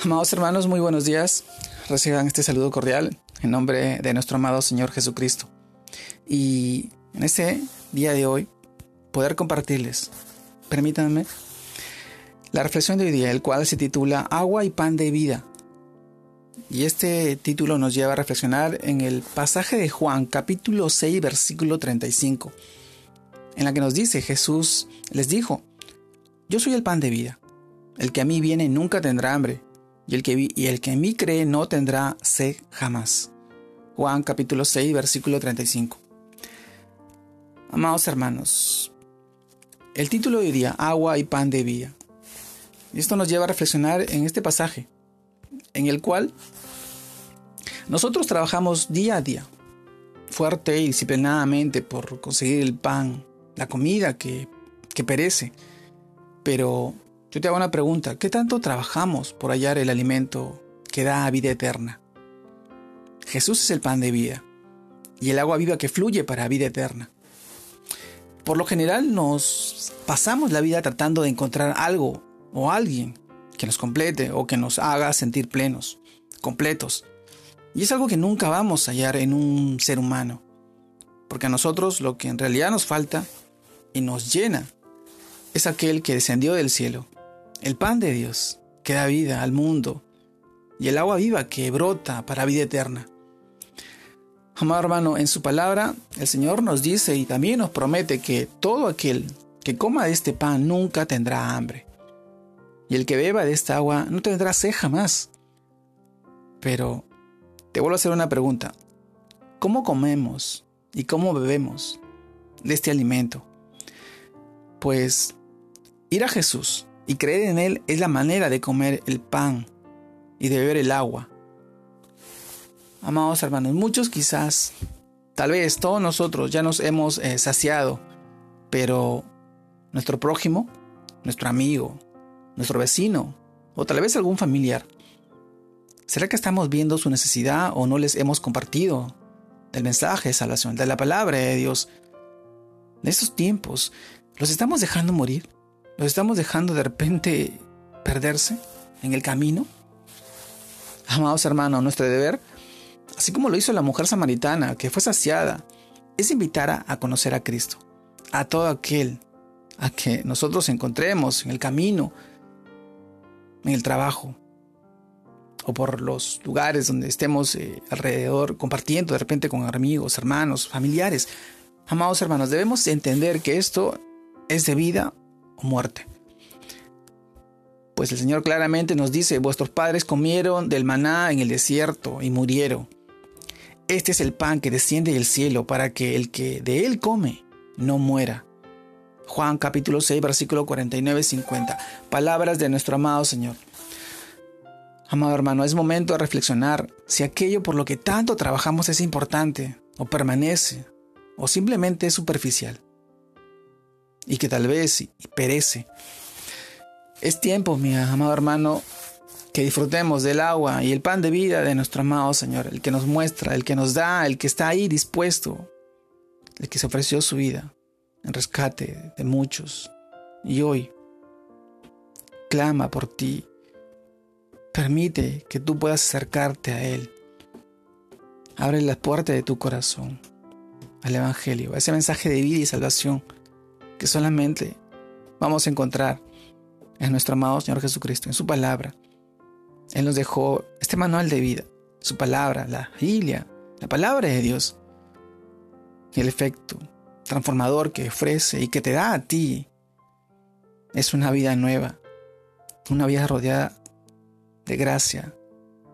Amados hermanos, muy buenos días. Reciban este saludo cordial en nombre de nuestro amado Señor Jesucristo. Y en este día de hoy, poder compartirles, permítanme, la reflexión de hoy día, el cual se titula Agua y pan de vida. Y este título nos lleva a reflexionar en el pasaje de Juan, capítulo 6, versículo 35, en la que nos dice, Jesús les dijo, Yo soy el pan de vida. El que a mí viene nunca tendrá hambre y el, que, y el que en mí cree no tendrá sed jamás. Juan capítulo 6, versículo 35. Amados hermanos, el título diría Agua y pan de vida. Esto nos lleva a reflexionar en este pasaje, en el cual nosotros trabajamos día a día, fuerte y disciplinadamente por conseguir el pan, la comida que perece, pero yo te hago una pregunta, ¿qué tanto trabajamos por hallar el alimento que da vida eterna? Jesús es el pan de vida y el agua viva que fluye para vida eterna. Por lo general nos pasamos la vida tratando de encontrar algo o alguien que nos complete o que nos haga sentir plenos, completos. Y es algo que nunca vamos a hallar en un ser humano. Porque a nosotros lo que en realidad nos falta y nos llena es aquel que descendió del cielo el pan de Dios que da vida al mundo y el agua viva que brota para vida eterna. Amado hermano, en su palabra el Señor nos dice y también nos promete que todo aquel que coma de este pan nunca tendrá hambre. Y el que beba de esta agua no tendrá sed jamás. Pero te vuelvo a hacer una pregunta. ¿Cómo comemos y cómo bebemos de este alimento? Pues ir a Jesús y creer en Él es la manera de comer el pan y de beber el agua. Amados hermanos, muchos quizás, tal vez todos nosotros ya nos hemos eh, saciado, pero nuestro prójimo, nuestro amigo, nuestro vecino o tal vez algún familiar, ¿será que estamos viendo su necesidad o no les hemos compartido del mensaje de salvación, de la palabra de Dios? En estos tiempos, ¿los estamos dejando morir? ¿Los estamos dejando de repente perderse en el camino? Amados hermanos, nuestro deber, así como lo hizo la mujer samaritana que fue saciada, es invitar a, conocer a Cristo, a todo aquel a que nosotros encontremos en el camino, en el trabajo, o por los lugares donde estemos eh, alrededor compartiendo de repente con amigos, hermanos, familiares. Amados hermanos, debemos entender que esto es de vida muerte. Pues el Señor claramente nos dice, vuestros padres comieron del maná en el desierto y murieron. Este es el pan que desciende del cielo para que el que de él come no muera. Juan capítulo 6 versículo 49-50. Palabras de nuestro amado Señor. Amado hermano, es momento de reflexionar si aquello por lo que tanto trabajamos es importante o permanece o simplemente es superficial y que tal vez perece. Es tiempo, mi amado hermano, que disfrutemos del agua y el pan de vida de nuestro amado Señor, el que nos muestra, el que nos da, el que está ahí dispuesto, el que se ofreció su vida en rescate de muchos. Y hoy clama por ti. Permite que tú puedas acercarte a Él. Abre las puertas de tu corazón al Evangelio, a ese mensaje de vida y salvación que solamente vamos a encontrar en nuestro amado Señor Jesucristo, en su palabra. Él nos dejó este manual de vida, su palabra, la Biblia, la palabra de Dios, el efecto transformador que ofrece y que te da a ti es una vida nueva, una vida rodeada de gracia,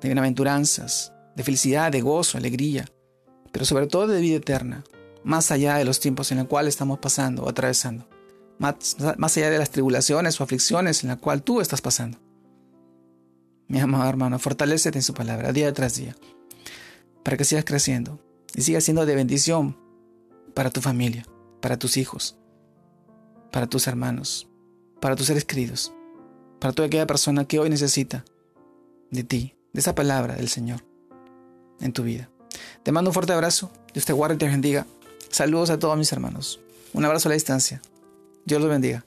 de bienaventuranzas, de felicidad, de gozo, alegría, pero sobre todo de vida eterna más allá de los tiempos en los cuales estamos pasando o atravesando, más, más allá de las tribulaciones o aflicciones en la cual tú estás pasando. Mi amado hermano, fortalecete en su palabra día tras día, para que sigas creciendo y sigas siendo de bendición para tu familia, para tus hijos, para tus hermanos, para tus seres queridos, para toda aquella persona que hoy necesita de ti, de esa palabra del Señor en tu vida. Te mando un fuerte abrazo, Dios te guarde y te bendiga. Saludos a todos mis hermanos. Un abrazo a la distancia. Dios los bendiga.